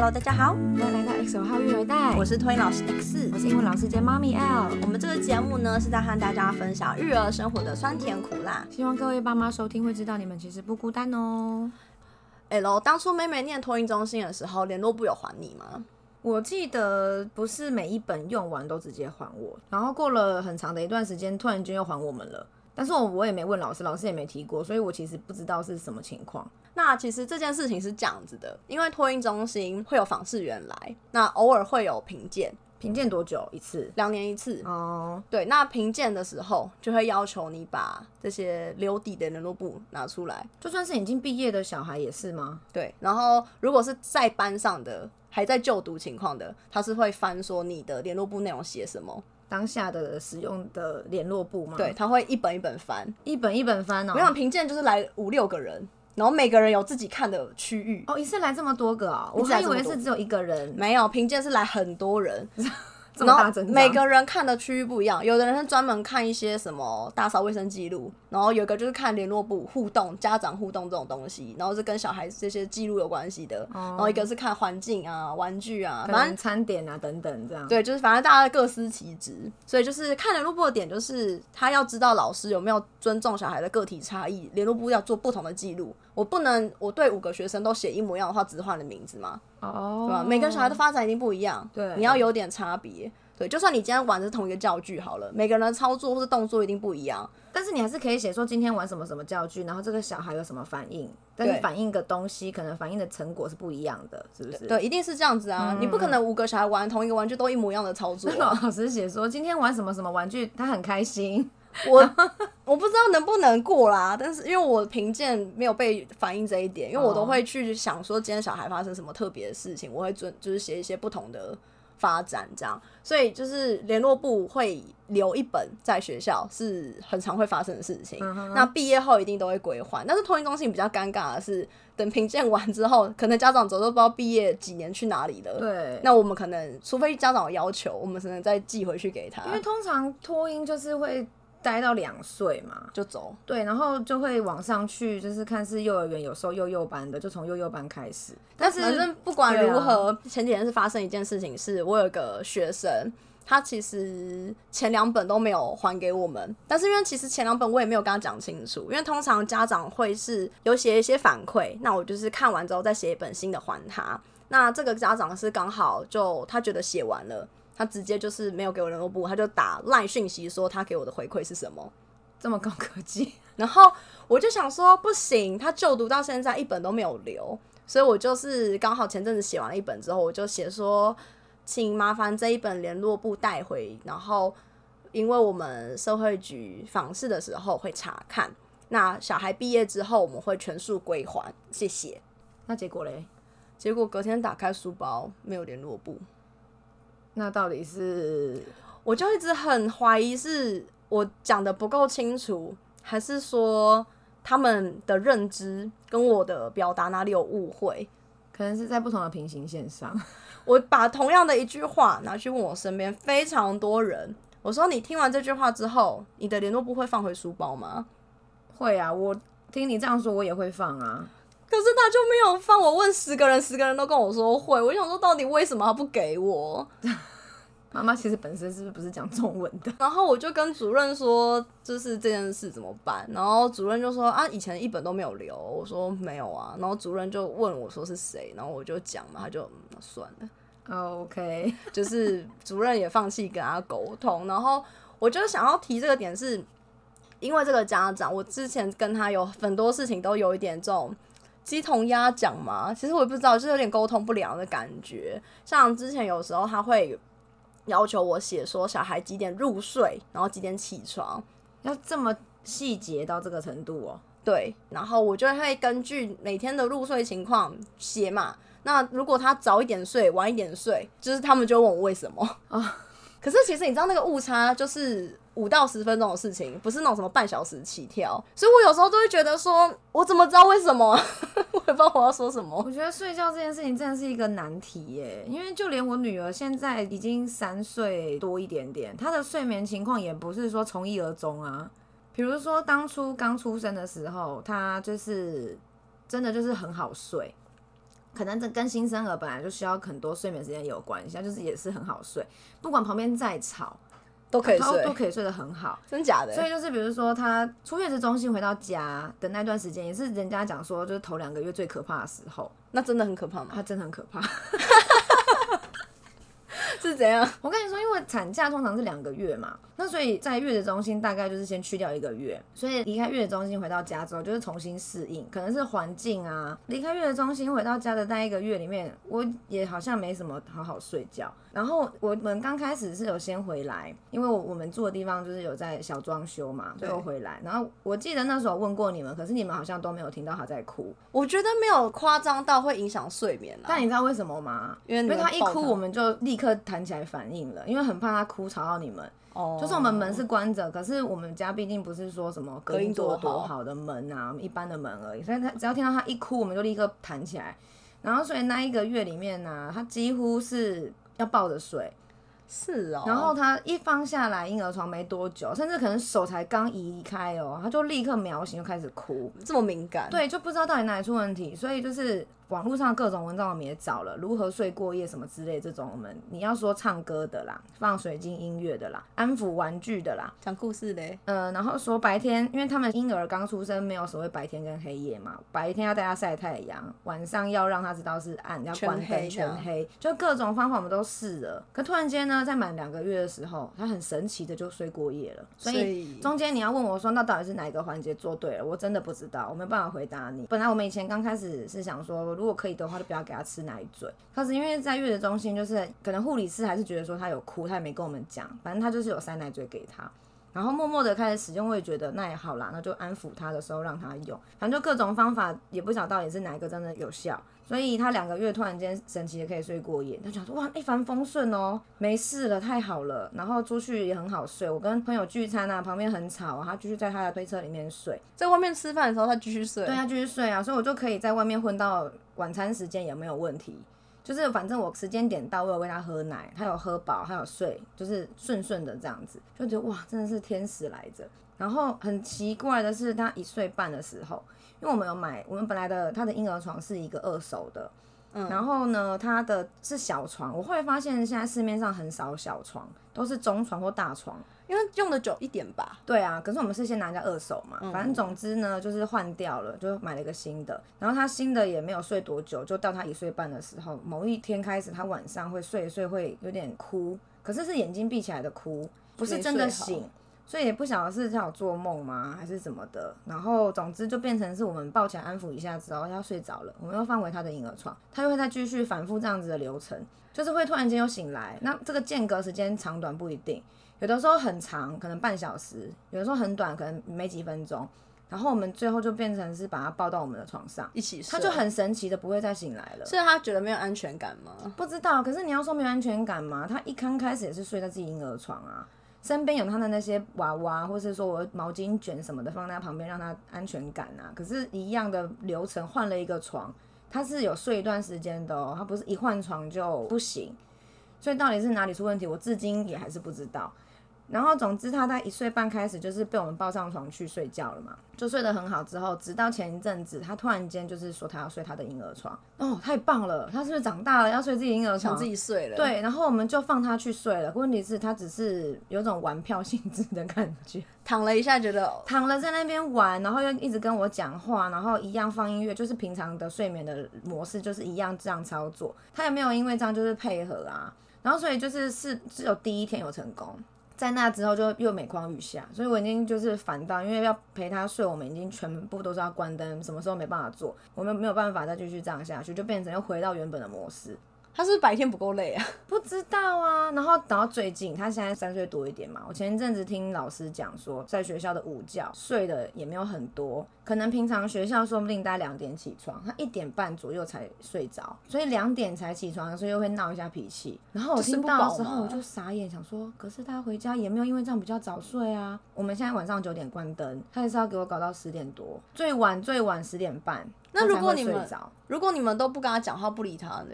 Hello，大家好，欢迎来到 X 号育儿袋。我是托婴老师 X，我是英文老师兼妈咪 L。我们这个节目呢，是在和大家分享育儿生活的酸甜苦辣。希望各位爸妈收听会知道你们其实不孤单哦。L，当初妹妹念托婴中心的时候，联络簿有还你吗？我记得不是每一本用完都直接还我，然后过了很长的一段时间，突然间又还我们了。但是我我也没问老师，老师也没提过，所以我其实不知道是什么情况。那其实这件事情是这样子的，因为托运中心会有访视员来，那偶尔会有评鉴，评鉴多久一次？两年一次。哦，对，那评鉴的时候就会要求你把这些留底的联络簿拿出来，就算是已经毕业的小孩也是吗？对，然后如果是在班上的还在就读情况的，他是会翻说你的联络簿内容写什么。当下的使用的联络簿吗？对，他会一本一本翻，一本一本翻哦。我想评鉴就是来五六个人，然后每个人有自己看的区域。哦，一次来这么多个啊、哦？我还以为是只有一个人。没有，评鉴是来很多人。然后每个人看的区域不一样，有的人是专门看一些什么打扫卫生记录，然后有个就是看联络部互动、家长互动这种东西，然后是跟小孩子这些记录有关系的。哦、然后一个是看环境啊、玩具啊，反正餐点啊等等这样。对，就是反正大家各司其职，所以就是看联络部的点就是他要知道老师有没有尊重小孩的个体差异，联络部要做不同的记录。我不能我对五个学生都写一模一样的话，只是换了名字嘛？哦，对吧？每个小孩的发展一定不一样，对，你要有点差别。对，就算你今天玩的是同一个教具好了，每个人的操作或是动作一定不一样，但是你还是可以写说今天玩什么什么教具，然后这个小孩有什么反应，但是反应的东西可能反应的成果是不一样的，是不是？对，对，一定是这样子啊，嗯、你不可能五个小孩玩同一个玩具都一模一样的操作、啊。老师写说今天玩什么什么玩具，他很开心，我我不知道能不能过啦，但是因为我评鉴没有被反映这一点，因为我都会去想说今天小孩发生什么特别的事情，我会准就是写一些不同的。发展这样，所以就是联络部会留一本在学校，是很常会发生的事情。嗯、那毕业后一定都会归还，但是托婴中心比较尴尬的是，等评鉴完之后，可能家长走都不知道毕业几年去哪里了。对，那我们可能除非家长有要求，我们只能再寄回去给他。因为通常托婴就是会。待到两岁嘛就走，对，然后就会往上去，就是看是幼儿园有时候幼幼班的，就从幼幼班开始。但是反正不管如何，啊、前几天是发生一件事情，是我有个学生，他其实前两本都没有还给我们，但是因为其实前两本我也没有跟他讲清楚，因为通常家长会是有写一些反馈，那我就是看完之后再写一本新的还他。那这个家长是刚好就他觉得写完了。他直接就是没有给我联络簿，他就打赖讯息说他给我的回馈是什么，这么高科技。然后我就想说不行，他就读到现在一本都没有留，所以我就是刚好前阵子写完了一本之后，我就写说，请麻烦这一本联络簿带回，然后因为我们社会局访视的时候会查看，那小孩毕业之后我们会全数归还，谢谢。那结果嘞？结果隔天打开书包没有联络簿。那到底是，我就一直很怀疑是我讲的不够清楚，还是说他们的认知跟我的表达哪里有误会？可能是在不同的平行线上。我把同样的一句话拿去问我身边非常多人，我说：“你听完这句话之后，你的联络簿会放回书包吗？”会啊，我听你这样说，我也会放啊。可是他就没有放，我问十个人，十个人都跟我说会。我想说，到底为什么他不给我？妈妈其实本身是不是不是讲中文的？然后我就跟主任说，就是这件事怎么办？然后主任就说啊，以前一本都没有留。我说没有啊。然后主任就问我说是谁？然后我就讲嘛，他就、嗯、算了。OK，就是主任也放弃跟他沟通。然后我就想要提这个点是，是因为这个家长，我之前跟他有很多事情都有一点这种。鸡同鸭讲嘛，其实我也不知道，就是有点沟通不良的感觉。像之前有时候他会要求我写说小孩几点入睡，然后几点起床，要这么细节到这个程度哦。对，然后我就会根据每天的入睡情况写嘛。那如果他早一点睡，晚一点睡，就是他们就问我为什么啊。可是其实你知道那个误差就是五到十分钟的事情，不是那种什么半小时起跳，所以我有时候都会觉得说，我怎么知道为什么？我也不知道我要说什么。我觉得睡觉这件事情真的是一个难题耶，因为就连我女儿现在已经三岁多一点点，她的睡眠情况也不是说从一而终啊。比如说当初刚出生的时候，她就是真的就是很好睡。可能这跟新生儿本来就需要很多睡眠时间有关系，就是也是很好睡，不管旁边再吵，都可以睡，都可以睡得很好，真假的？所以就是比如说他出月子中心回到家的那段时间，也是人家讲说就是头两个月最可怕的时候。那真的很可怕吗？他真的很可怕。是怎样？我跟你说，因为产假通常是两个月嘛，那所以在月子中心大概就是先去掉一个月，所以离开月子中心回到家之后，就是重新适应，可能是环境啊。离开月子中心回到家的那一个月里面，我也好像没什么好好睡觉。然后我们刚开始是有先回来，因为我我们住的地方就是有在小装修嘛，最后回来。然后我记得那时候问过你们，可是你们好像都没有听到他在哭。我觉得没有夸张到会影响睡眠啊。但你知道为什么吗？因为因为他一哭，我们就立刻弹起来反应了，因为很怕他哭吵到你们。哦。就是我们门是关着，可是我们家毕竟不是说什么隔音多多好的门啊，一般的门而已。所以他只要听到他一哭，我们就立刻弹起来。然后所以那一个月里面呢，啊，他几乎是要抱着睡。是哦，然后他一放下来婴儿床没多久，甚至可能手才刚移开哦，他就立刻秒醒，就开始哭，这么敏感，对，就不知道到底哪里出问题，所以就是。网络上各种文章我们也找了，如何睡过夜什么之类这种，我们你要说唱歌的啦，放水晶音乐的啦，安抚玩具的啦，讲故事的，呃，然后说白天，因为他们婴儿刚出生，没有所谓白天跟黑夜嘛，白天要带他晒太阳，晚上要让他知道是暗，要关灯全黑，就各种方法我们都试了，可突然间呢，在满两个月的时候，他很神奇的就睡过夜了，所以中间你要问我说，那到底是哪一个环节做对了？我真的不知道，我没办法回答你。本来我们以前刚开始是想说。如果可以的话，就不要给他吃奶嘴。可是因为在月子中心，就是可能护理师还是觉得说他有哭，他也没跟我们讲。反正他就是有塞奶嘴给他，然后默默的开始使用。我也觉得那也好啦，那就安抚他的时候让他用。反正就各种方法，也不晓得到底是哪一个真的有效。所以他两个月突然间神奇的可以睡过夜，他就想说哇，一帆风顺哦，没事了，太好了。然后出去也很好睡。我跟朋友聚餐啊，旁边很吵，他继续在他的推车里面睡。在外面吃饭的时候，他继续睡。对，他继续睡啊，所以我就可以在外面混到晚餐时间也没有问题。就是反正我时间点到，我有喂他喝奶，他有喝饱，他有睡，就是顺顺的这样子，就觉得哇，真的是天使来着。然后很奇怪的是，他一岁半的时候。因为我们有买，我们本来的他的婴儿床是一个二手的，嗯，然后呢，他的是小床，我后来发现现在市面上很少小床，都是中床或大床，因为用的久一点吧。对啊，可是我们是先拿人家二手嘛，反正总之呢，就是换掉了，就买了一个新的。然后他新的也没有睡多久，就到他一岁半的时候，某一天开始，他晚上会睡一睡会有点哭，可是是眼睛闭起来的哭，不是真的醒。所以也不晓得是他有做梦吗，还是怎么的。然后总之就变成是我们抱起来安抚一下之后，他睡着了，我们又放回他的婴儿床，他又会再继续反复这样子的流程，就是会突然间又醒来。那这个间隔时间长短不一定，有的时候很长，可能半小时；有的时候很短，可能没几分钟。然后我们最后就变成是把他抱到我们的床上一起睡，他就很神奇的不会再醒来了。是他觉得没有安全感吗？不知道。可是你要说没有安全感吗？他一刚开始也是睡在自己婴儿床啊。身边有他的那些娃娃，或是说我毛巾卷什么的放在他旁边，让他安全感啊。可是，一样的流程换了一个床，他是有睡一段时间的哦，他不是一换床就不行。所以到底是哪里出问题，我至今也还是不知道。然后，总之，他在一岁半开始就是被我们抱上床去睡觉了嘛，就睡得很好。之后，直到前一阵子，他突然间就是说他要睡他的婴儿床。哦，太棒了！他是不是长大了要睡自己婴儿床？自己睡了。对，然后我们就放他去睡了。问题是，他只是有种玩票性质的感觉，躺了一下，觉得躺了在那边玩，然后又一直跟我讲话，然后一样放音乐，就是平常的睡眠的模式，就是一样这样操作。他也没有因为这样就是配合啊，然后所以就是是只有第一天有成功。在那之后就又每况愈下，所以我已经就是烦到，因为要陪他睡，我们已经全部都是要关灯，什么时候没办法做，我们没有办法再继续这样下去，就变成又回到原本的模式。他是不是白天不够累啊？不知道啊。然后等到最近，他现在三岁多一点嘛。我前一阵子听老师讲说，在学校的午觉睡的也没有很多，可能平常学校说不定大概两点起床，他一点半左右才睡着，所以两点才起床，所以又会闹一下脾气。然后我听到的时候我就傻眼，想说，可是他回家也没有因为这样比较早睡啊。我们现在晚上九点关灯，他也是要给我搞到十点多，最晚最晚十点半。那如果你们如果你们都不跟他讲话，不理他呢？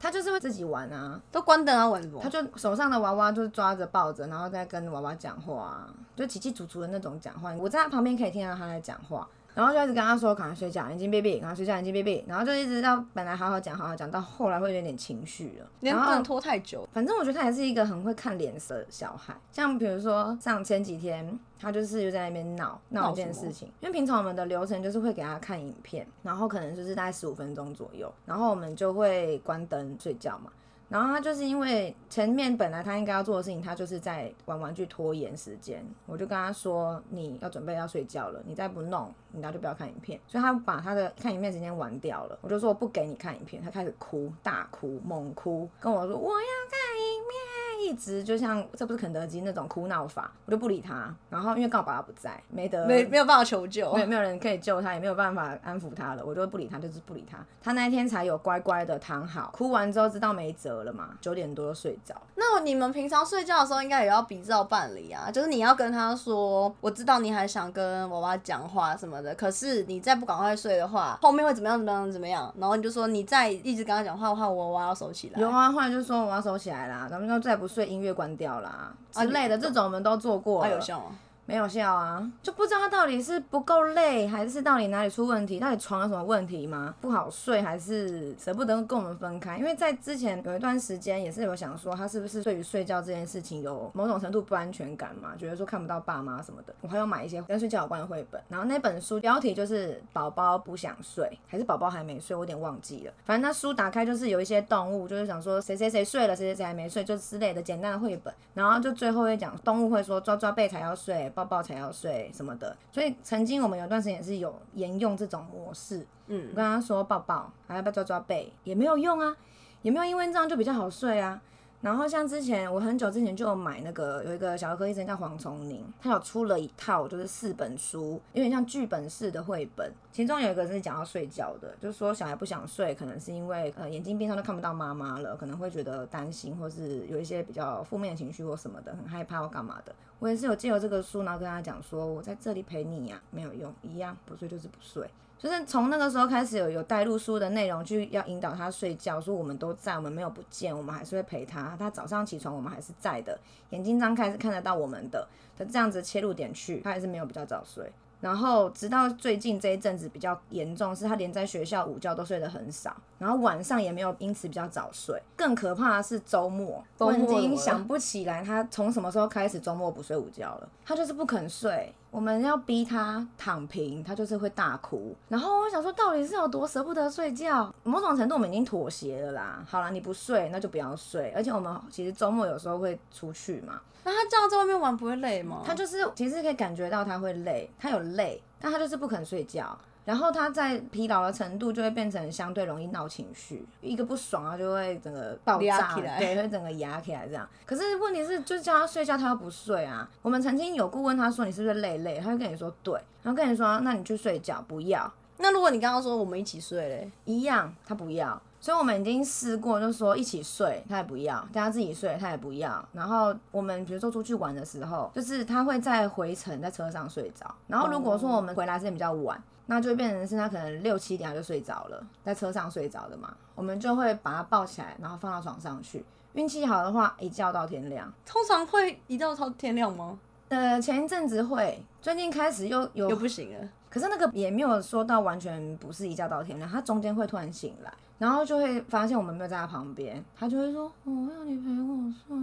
他就是会自己玩啊，都关灯啊，玩什么？他就手上的娃娃就是抓着抱着，然后再跟娃娃讲话啊，就叽叽足足的那种讲话。我在他旁边可以听到他在讲话，然后就一直跟他说赶快睡觉，眼睛闭闭，赶快睡觉，眼睛闭闭，然后就一直到本来好好讲好好讲，到后来会有点情绪了，然后不能拖太久。反正我觉得他也是一个很会看脸色的小孩，像比如说像前几天他就是又在那边闹闹一件事情，因为平常我们的流程就是会给他看影片，然后可能就是大概十五分钟左右，然后我们就会关灯睡觉嘛。然后他就是因为前面本来他应该要做的事情，他就是在玩玩具拖延时间。我就跟他说：“你要准备要睡觉了，你再不弄，你家就不要看影片。”所以他把他的看影片时间玩掉了。我就说：“我不给你看影片。”他开始哭，大哭，猛哭，跟我说：“我要看。”一直就像这不是肯德基那种哭闹法，我就不理他。然后因为刚好爸爸不在，没得没没有办法求救，没有没有人可以救他，也没有办法安抚他了，我就不理他，就是不理他。他那一天才有乖乖的躺好，哭完之后知道没辙了嘛，九点多就睡着。那你们平常睡觉的时候应该也要比照办理啊，就是你要跟他说，我知道你还想跟娃娃讲话什么的，可是你再不赶快睡的话，后面会怎么样怎么样怎么样？然后你就说你再一直跟他讲话的话，我娃娃要收起来。有啊，后来就说我要收起来啦，咱们就再不睡。对音乐关掉啦之类的，这种我们都做过有效吗？没有效啊，就不知道他到底是不够累，还是到底哪里出问题？到底床有什么问题吗？不好睡，还是舍不得跟我们分开？因为在之前有一段时间，也是有想说他是不是对于睡觉这件事情有某种程度不安全感嘛？觉得说看不到爸妈什么的。我还有买一些跟睡觉有关的绘本，然后那本书标题就是《宝宝不想睡》，还是宝宝还没睡？我有点忘记了。反正那书打开就是有一些动物，就是想说谁谁谁睡了，谁谁谁还没睡，就之类的简单的绘本。然后就最后会讲动物会说抓抓背才要睡。抱抱才要睡什么的，所以曾经我们有段时间也是有沿用这种模式。嗯，我跟他说抱抱，还要不要抓抓背，也没有用啊，也没有因为这样就比较好睡啊。然后像之前我很久之前就有买那个有一个小儿科医生叫黄崇宁，他有出了一套就是四本书，有点像剧本式的绘本，其中有一个是讲要睡觉的，就是说小孩不想睡，可能是因为呃眼睛闭上都看不到妈妈了，可能会觉得担心，或是有一些比较负面情绪或什么的，很害怕或干嘛的。我也是有借由这个书，然后跟他讲说，我在这里陪你呀，没有用，一样不睡就是不睡。就是从那个时候开始有有带入书的内容，去要引导他睡觉，说我们都在，我们没有不见，我们还是会陪他。他早上起床，我们还是在的，眼睛张开是看得到我们的。他这样子切入点去，他还是没有比较早睡。然后直到最近这一阵子比较严重，是他连在学校午觉都睡得很少，然后晚上也没有因此比较早睡。更可怕的是周末，我已经想不起来他从什么时候开始周末不睡午觉了，他就是不肯睡。我们要逼他躺平，他就是会大哭。然后我想说，到底是有多舍不得睡觉？某种程度我们已经妥协了啦。好啦，你不睡，那就不要睡。而且我们其实周末有时候会出去嘛。那他这样在外面玩不会累吗？他就是其实可以感觉到他会累，他有累，但他就是不肯睡觉。然后他在疲劳的程度就会变成相对容易闹情绪，一个不爽啊就会整个爆炸，对，会整个压起来这样。可是问题是，就叫他睡觉，他又不睡啊。我们曾经有顾问他说，你是不是累累？他会跟你说对，然后跟你说，那你去睡觉，不要。那如果你刚刚说我们一起睡嘞，一样，他不要。所以我们已经试过，就是说一起睡，他也不要；大家自己睡，他也不要。然后我们比如说出去玩的时候，就是他会在回程在车上睡着。然后如果说我们回来时间比较晚，那就会变成是他可能六七点他就睡着了，在车上睡着的嘛。我们就会把他抱起来，然后放到床上去。运气好的话，一觉到天亮。通常会一觉到天亮吗？呃，前一阵子会，最近开始又有又不行了。可是那个也没有说到完全不是一觉到天亮，他中间会突然醒来。然后就会发现我们没有在他旁边，他就会说：“我要你陪我睡。”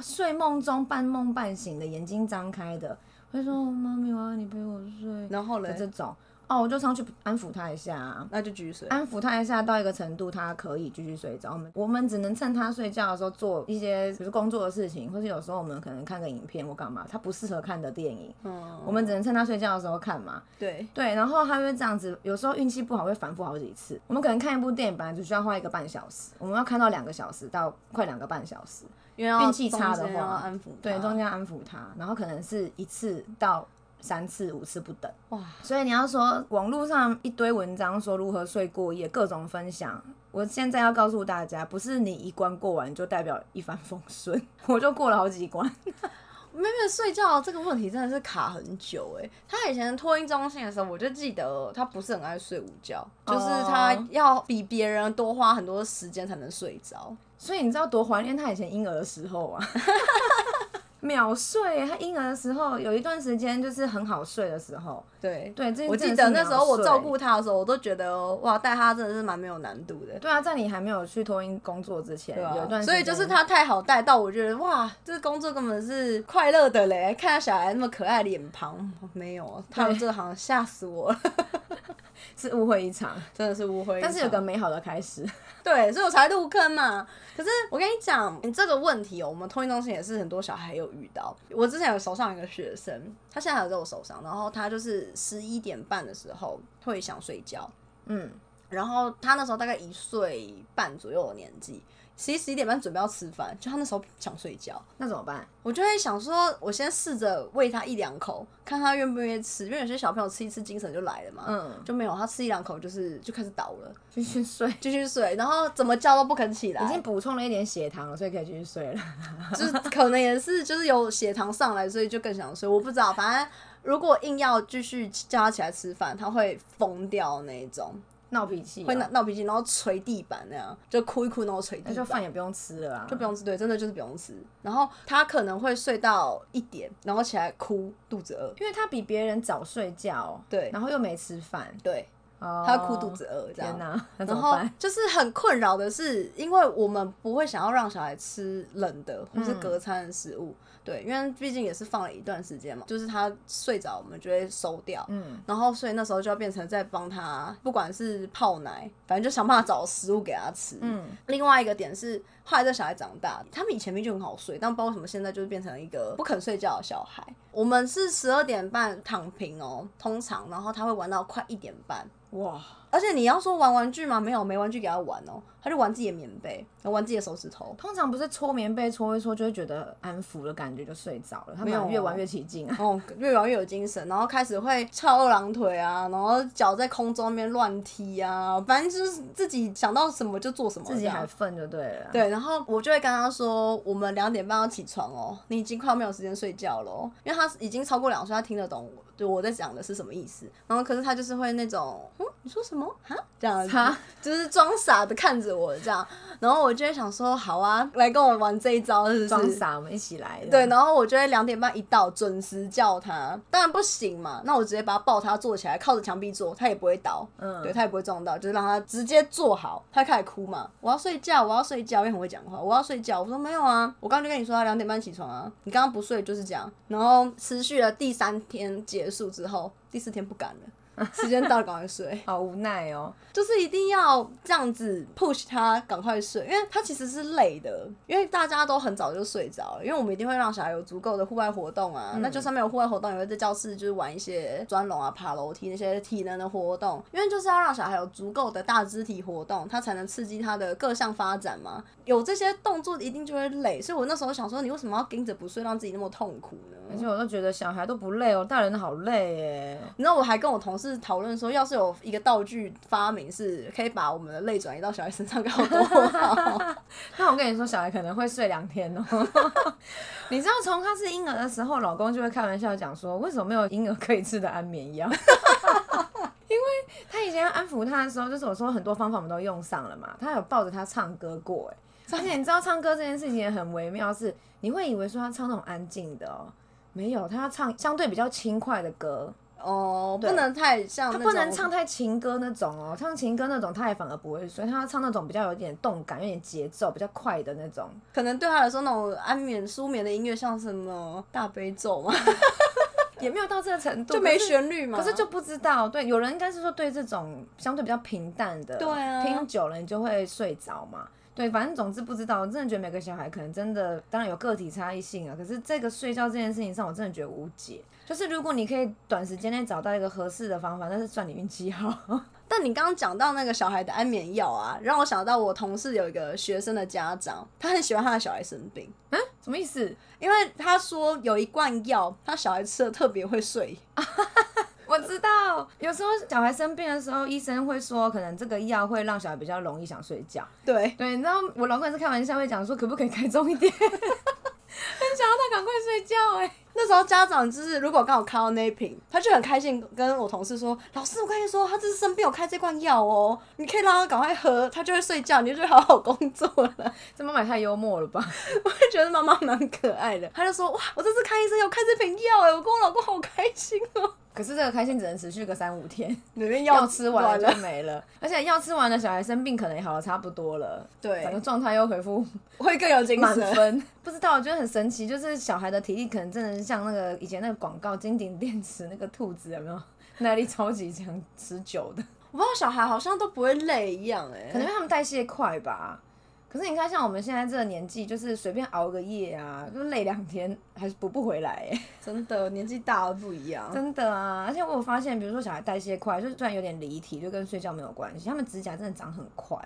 睡梦中半梦半醒的，眼睛张开的，会说：“妈咪，我要你陪我睡。”然后嘞，这种。哦，我就上去安抚他一下，啊，那就继续睡。安抚他一下到一个程度，他可以继续睡着。我们我们只能趁他睡觉的时候做一些，比如工作的事情，或是有时候我们可能看个影片或干嘛，他不适合看的电影，嗯，我们只能趁他睡觉的时候看嘛。对对，然后他会这样子，有时候运气不好会反复好几次。我们可能看一部电影本来只需要花一个半小时，我们要看到两个小时到快两个半小时，因为运气差的话，安抚对，中间安抚他，然后可能是一次到。三次五次不等哇，所以你要说网络上一堆文章说如何睡过夜，各种分享。我现在要告诉大家，不是你一关过完就代表一帆风顺，我就过了好几关。妹妹睡觉这个问题真的是卡很久哎。他以前托婴中心的时候，我就记得他不是很爱睡午觉，就是他要比别人多花很多时间才能睡着。所以你知道多怀念他以前婴儿的时候啊。秒睡。他婴儿的时候有一段时间就是很好睡的时候。对对，我记得那时候我照顾他的时候，我都觉得哇，带他真的是蛮没有难度的。对啊，在你还没有去托婴工作之前，啊、有一段所以就是他太好带到，我觉得哇，这个工作根本是快乐的嘞！看到小孩那么可爱的脸庞，没有，他们这行吓死我了。是误会一场，真的是误会一场。但是有个美好的开始，对，所以我才入坑嘛。可是我跟你讲，你这个问题我们托运中心也是很多小孩有遇到。我之前有手上一个学生，他现在还有在我手上，然后他就是十一点半的时候会想睡觉，嗯，然后他那时候大概一岁半左右的年纪。十一十一点半准备要吃饭，就他那时候想睡觉，那怎么办？我就会想说，我先试着喂他一两口，看他愿不愿意吃。因为有些小朋友吃一次精神就来了嘛，嗯，就没有他吃一两口就是就开始倒了，继续睡，继续睡，然后怎么叫都不肯起来。已经补充了一点血糖了，所以可以继续睡了。就是可能也是就是有血糖上来，所以就更想睡。我不知道，反正如果硬要继续叫他起来吃饭，他会疯掉那一种。闹脾气，会闹闹脾气，然后捶地板那样，就哭一哭，然后捶地板，那就饭也不用吃了啊，就不用吃，对，真的就是不用吃。然后他可能会睡到一点，然后起来哭，肚子饿，因为他比别人早睡觉，对，然后又没吃饭，对。他哭肚子饿，这样，哪然后就是很困扰的是，因为我们不会想要让小孩吃冷的或是隔餐的食物，嗯、对，因为毕竟也是放了一段时间嘛，就是他睡着，我们就会收掉，嗯，然后所以那时候就要变成在帮他，不管是泡奶，反正就想办法找食物给他吃，嗯。另外一个点是，后来这小孩长大，他们以前明明就很好睡，但不知道为什么现在就是变成一个不肯睡觉的小孩。我们是十二点半躺平哦，通常，然后他会玩到快一点半。哇！而且你要说玩玩具吗？没有，没玩具给他玩哦，他就玩自己的棉被，玩自己的手指头。通常不是搓棉被搓一搓就会觉得安抚的感觉就睡着了，他没有越玩越起劲啊，哦，越玩越有精神，然后开始会翘二郎腿啊，然后脚在空中那边乱踢啊，反正就是自己想到什么就做什么，自己还粪就对了。对，然后我就会跟他说，我们两点半要起床哦，你已经快要没有时间睡觉了，因为他已经超过两岁，他听得懂我。对，我在讲的是什么意思？然后可是他就是会那种，嗯，你说什么？哈，这样子，哈就是装傻的看着我这样。然后我就会想说，好啊，来跟我玩这一招，是不是？装傻，我们一起来。对，然后我就会两点半一到，准时叫他。当然不行嘛，那我直接把他抱他坐起来，靠着墙壁坐，他也不会倒，嗯，对他也不会撞到，就是让他直接坐好。他开始哭嘛，我要睡觉，我要睡觉，因为很会讲话，我要睡觉。我说没有啊，我刚刚就跟你说他两点半起床啊，你刚刚不睡就是这样。然后持续了第三天结束之后，第四天不敢了。时间到了，赶快睡。好无奈哦，就是一定要这样子 push 他赶快睡，因为他其实是累的，因为大家都很早就睡着了，因为我们一定会让小孩有足够的户外活动啊。嗯、那就算没有户外活动，也会在教室就是玩一些钻龙啊、爬楼梯那些体能的活动，因为就是要让小孩有足够的大肢体活动，他才能刺激他的各项发展嘛。有这些动作一定就会累，所以我那时候想说，你为什么要盯着不睡，让自己那么痛苦呢？而且我都觉得小孩都不累哦，大人好累耶。你知道我还跟我同事讨论说，要是有一个道具发明是可以把我们的泪转移到小孩身上，该有多好。那我跟你说，小孩可能会睡两天哦。你知道，从他是婴儿的时候，老公就会开玩笑讲说，为什么没有婴儿可以吃的安眠药？因为他以前要安抚他的时候，就是我说很多方法我们都用上了嘛。他有抱着他唱歌过，哎。而且你知道唱歌这件事情也很微妙，是你会以为说他唱那种安静的哦，没有，他要唱相对比较轻快的歌哦，不能太像他不能唱太情歌那种哦，唱情歌那种他也反而不会睡，他要唱那种比较有点动感、有点节奏、比较快的那种，可能对他来说那种安眠舒眠的音乐像什么大悲咒嘛，也没有到这个程度，就没旋律嘛，可是就不知道，对，有人应该是说对这种相对比较平淡的，对啊，听久了你就会睡着嘛。对，反正总之不知道，我真的觉得每个小孩可能真的，当然有个体差异性啊。可是这个睡觉这件事情上，我真的觉得无解。就是如果你可以短时间内找到一个合适的方法，那是算你运气好。但你刚刚讲到那个小孩的安眠药啊，让我想到我同事有一个学生的家长，他很喜欢他的小孩生病。嗯，什么意思？因为他说有一罐药，他小孩吃了特别会睡。我知道，有时候小孩生病的时候，医生会说，可能这个药会让小孩比较容易想睡觉。对对，你知道我老公也是开玩笑会讲说，可不可以开重一点，很想要他赶快睡觉哎。那时候家长就是如果刚好看到那一瓶，他就很开心跟我同事说：“老师，我跟你说，他这次生病有开这罐药哦，你可以让他赶快喝，他就会睡觉，你就好好工作了。”这妈妈太幽默了吧？我也觉得妈妈蛮可爱的。他就说：“哇，我这次看医生有开这瓶药哎，我跟我老公好开心哦。”可是这个开心只能持续个三五天，里面药吃完了就没了，而且药吃完了，小孩生病可能也好了差不多了，对，整个状态又恢复，会更有精神。满分，不知道，我觉得很神奇，就是小孩的体力可能真的是像那个以前那个广告金鼎电池那个兔子有没有？耐力超级强，持久的。我不知道小孩好像都不会累一样哎，可能因为他们代谢快吧。可是你看，像我们现在这个年纪，就是随便熬个夜啊，就累两天还是补不回来。真的，年纪大了不一样。真的啊，而且我有发现，比如说小孩代谢快，就是虽然有点离题，就跟睡觉没有关系，他们指甲真的长很快。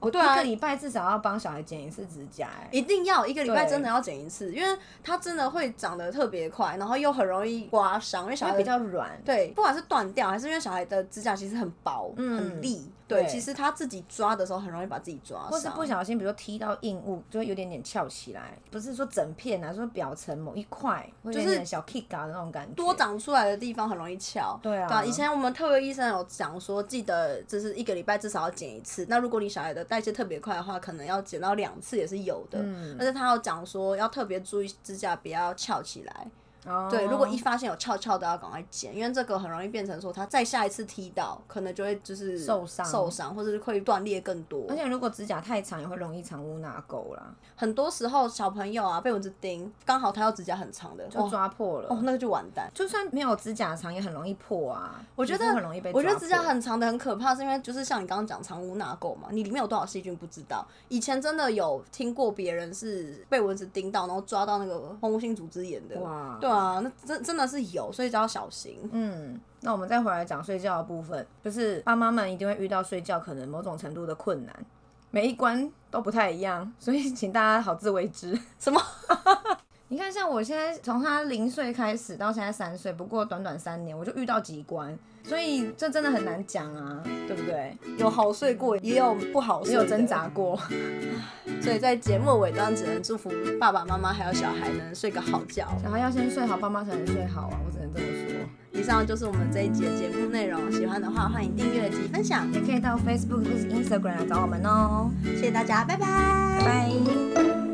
我一个礼拜至少要帮小孩剪一次指甲，哎，一定要一个礼拜真的要剪一次，因为它真的会长得特别快，然后又很容易刮伤，因为小孩比较软。对，不管是断掉还是因为小孩的指甲其实很薄、嗯、很利，对，其实他自己抓的时候很容易把自己抓伤，或是不小心，比如说踢到硬物，就会有点点翘起来，不是说整片啊，说表层某一块，就是小 kick 啊的那种感觉，多长出来的地方很容易翘。对啊，对啊，以前我们特约医生有讲说，记得就是一个礼拜至少要剪一次。那如果你小孩的代谢特别快的话，话可能要剪到两次也是有的，嗯，而且他要讲说要特别注意指甲不要翘起来。Oh. 对，如果一发现有翘翘的，要赶快剪，因为这个很容易变成说他再下一次踢到，可能就会就是受伤受伤，或者是会断裂更多。而且如果指甲太长，也会容易藏污纳垢啦。很多时候小朋友啊被蚊子叮，刚好他要指甲很长的，就抓破了，哦，那个就完蛋。就算没有指甲长，也很容易破啊。我觉得很容易被。我觉得指甲很长的很可怕，是因为就是像你刚刚讲藏污纳垢嘛，你里面有多少细菌不知道。以前真的有听过别人是被蚊子叮到，然后抓到那个蜂窝性组织炎的。哇，对啊，那真真的是有，所以就要小心。嗯，那我们再回来讲睡觉的部分，就是爸妈们一定会遇到睡觉可能某种程度的困难，每一关都不太一样，所以请大家好自为之。什么？你看，像我现在从他零岁开始到现在三岁，不过短短三年，我就遇到几关，所以这真的很难讲啊，对不对？有好睡过，也有不好睡，也有挣扎过。所以在节目尾端，只能祝福爸爸妈妈还有小孩能睡个好觉。小孩要先睡好，爸妈才能睡好啊，我只能这么说。以上就是我们这一集的节目内容，喜欢的话欢迎订阅及分享，也可以到 Facebook 或是 Instagram 来找我们哦。谢谢大家，拜拜，拜拜。